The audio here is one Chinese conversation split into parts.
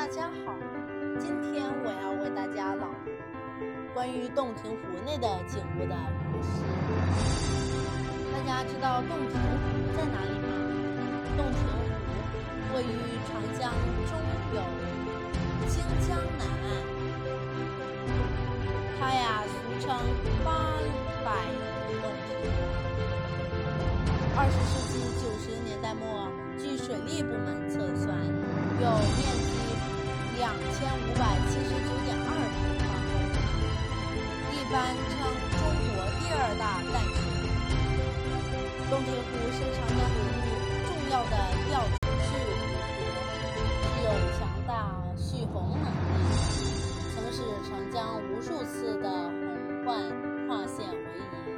大家好，今天我要为大家朗读关于洞庭湖内的景物的故事。大家知道洞庭湖在哪里吗？洞庭湖位于长江两千五百七十九点二平方公里，一般称中国第二大淡水湖。洞庭湖是长江流域重要的调蓄湖，具有强大蓄洪能力，曾使长江无数次的洪患化险为夷，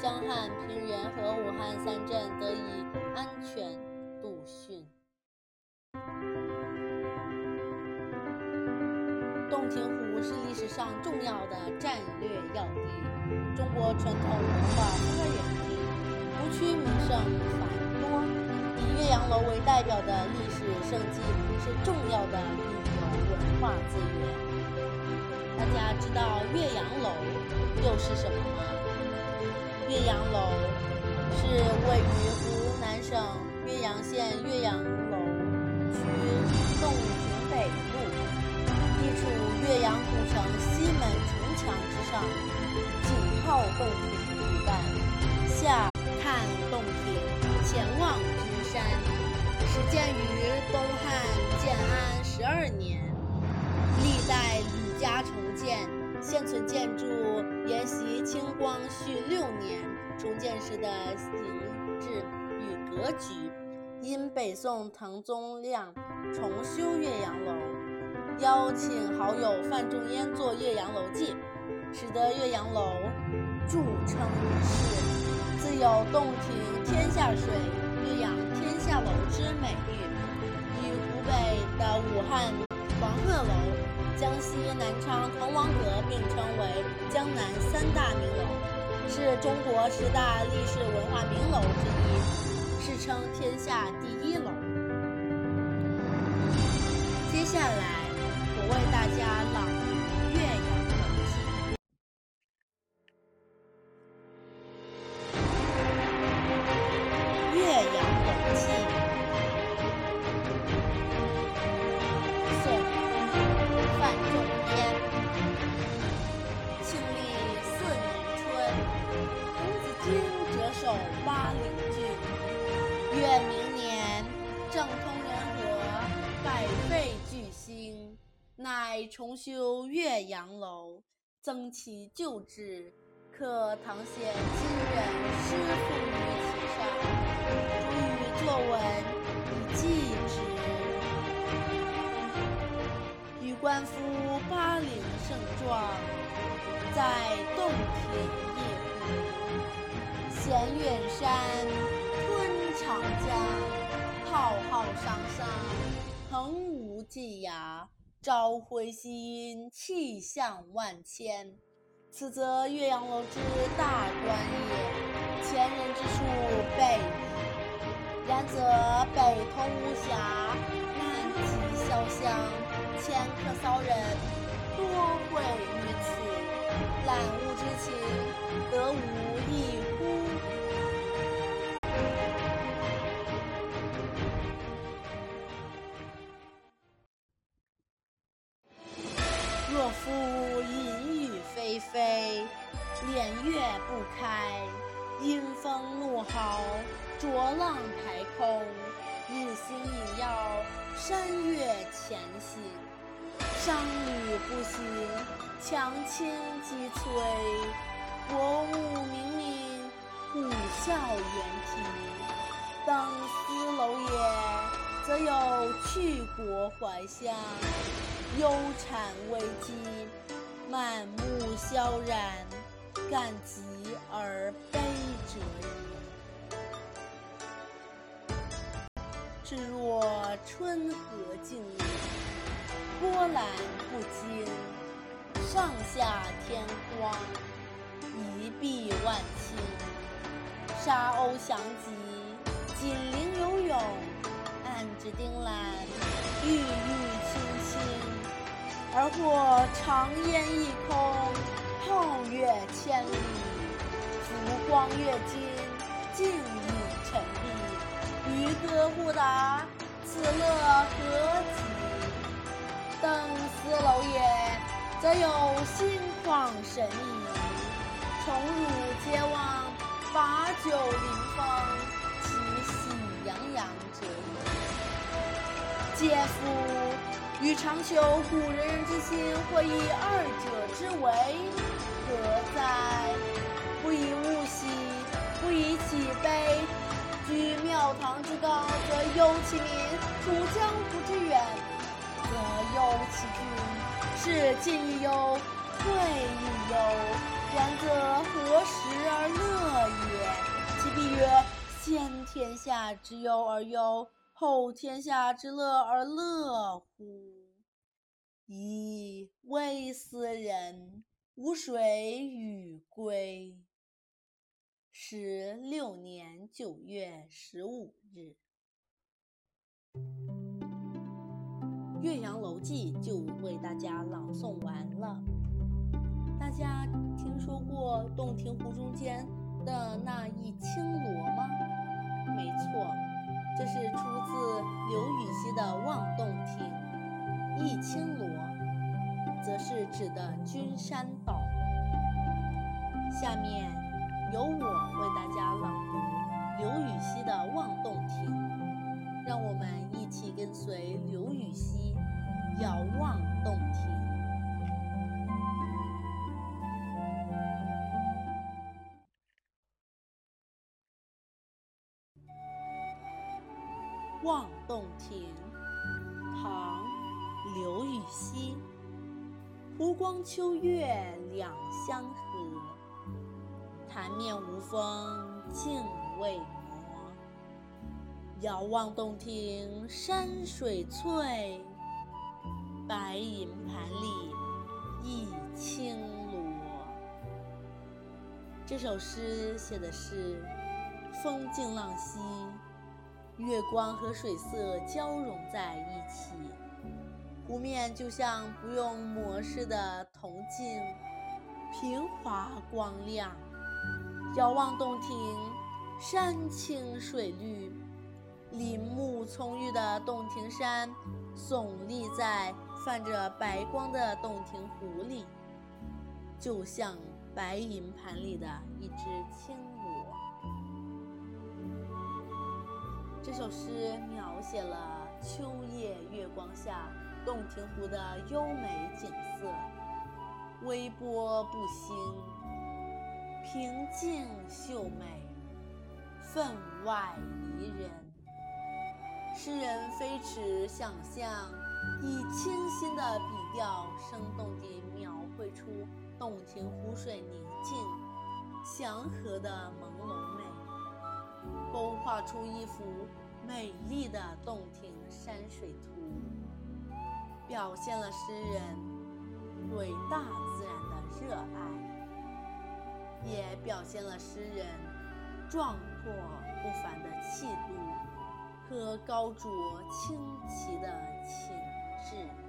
江汉、平原和武汉三镇得以重要的战略要地，中国传统文化发源地，湖区名胜繁多。以岳阳楼为代表的历史胜迹是重要的旅游文化资源。大家知道岳阳楼又是什么吗？岳阳楼是位于湖南省岳阳县岳阳楼区洞庭北。处岳阳古城西门城墙之上，紧靠洞庭一带，下看洞庭，前望君山。始建于东汉建安十二年，历代屡加重建，现存建筑沿袭清光绪六年重建时的形制与格局，因北宋唐宗亮重修岳阳楼。邀请好友范仲淹作《岳阳楼记》，使得岳阳楼著称于世，自有“洞庭天下水，岳阳天下楼”之美誉。与湖北的武汉黄鹤楼、江西南昌滕王阁并称为江南三大名楼，是中国十大历史文化名楼之一，世称天下第一乃重修岳阳楼，增其旧制，刻唐贤今人诗赋于其上，主语作文以记之。与观夫巴陵胜状，在洞庭一湖。衔远山，吞长江，浩浩汤汤，横无际涯。朝晖夕阴，气象万千。此则岳阳楼之大观也。前人之述备矣。然则北通巫峡，南极潇湘，迁客骚人，多会于此。览物之情，得无异乎？不开，阴风怒号，浊浪排空，日星隐曜，山岳潜行，商旅不行，强倾激摧，薄雾冥冥，虎啸猿啼。登斯楼也，则有去国怀乡。忧谄危机，满目萧然，感极而悲者也。至若春和静丽，波澜不惊，上下天光，一碧万顷，沙鸥翔集，锦鳞游泳，岸芷汀兰，郁郁青青。而或长烟一空，皓月千里，浮光跃金，静影沉璧，渔歌互答，此乐何极？登斯楼也，则有心旷神怡；宠辱皆忘，把酒临风，其喜洋洋者也。嗟夫！欲长求古仁人之心，或以二者之为何哉？不以物喜，不以己悲。居庙堂之高则忧其民，处江湖之远则忧其君。是进亦忧，退亦忧。然则何时而乐也？其必曰：先天下之忧而忧。后天下之乐而乐乎？噫！微斯人，吾水与归。十六年九月十五日，《岳阳楼记》就为大家朗诵完了。大家听说过洞庭湖中间的那一青螺吗？没错。这是出自刘禹锡的《望洞庭》，一青螺，则是指的君山岛。下面由我为大家朗读刘禹锡的《望洞庭》，让我们一起跟随刘禹锡遥望洞庭。《望洞庭》唐·刘禹锡。湖光秋月两相和，潭面无风镜未磨。遥望洞庭山水翠，白银盘里一青螺。这首诗写的是风静浪息。月光和水色交融在一起，湖面就像不用磨似的铜镜，平滑光亮。遥望洞庭，山青水绿，林木葱郁的洞庭山耸立在泛着白光的洞庭湖里，就像白银盘里的一只青。这首诗描写了秋夜月光下洞庭湖的优美景色，微波不兴，平静秀美，分外宜人。诗人飞驰想象，以清新的笔调，生动地描绘出洞庭湖水宁静、祥和的朦胧美。勾画出一幅美丽的洞庭山水图，表现了诗人对大自然的热爱，也表现了诗人壮阔不凡的气度和高卓清奇的情致。